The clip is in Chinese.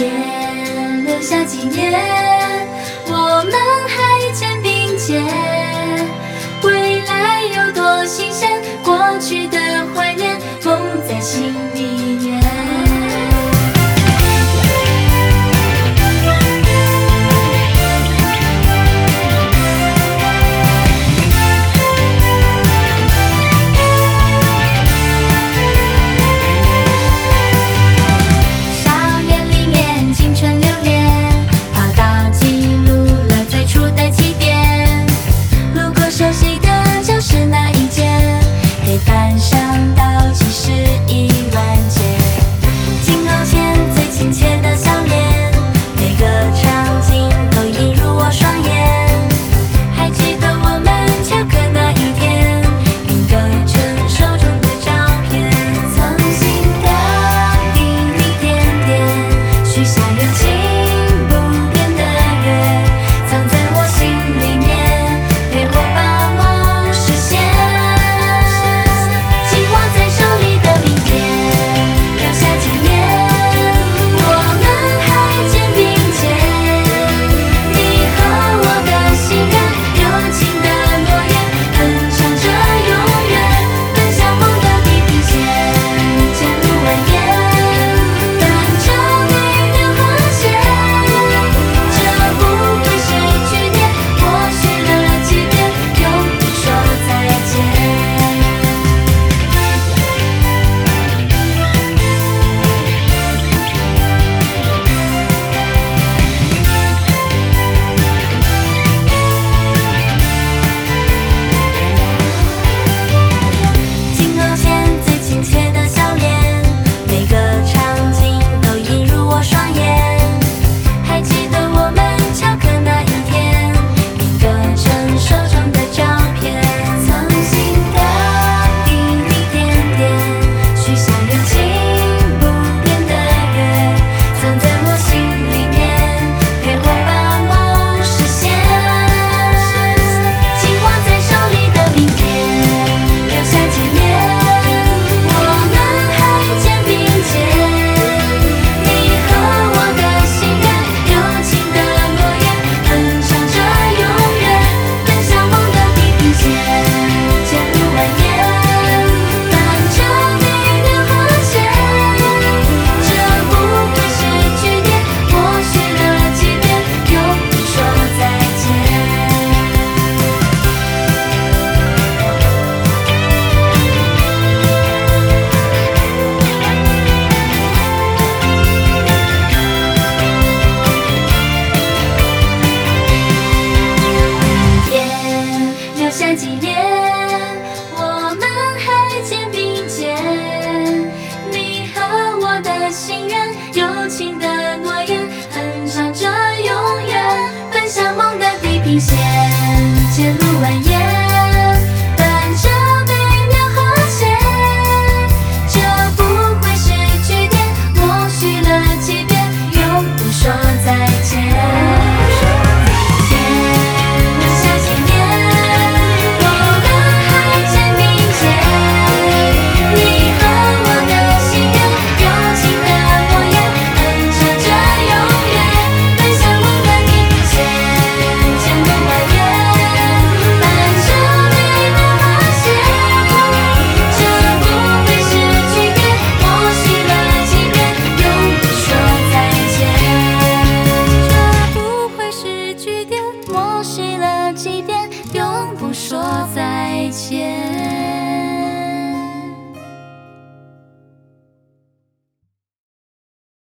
别留下纪念。我们还险，前路蜿蜒。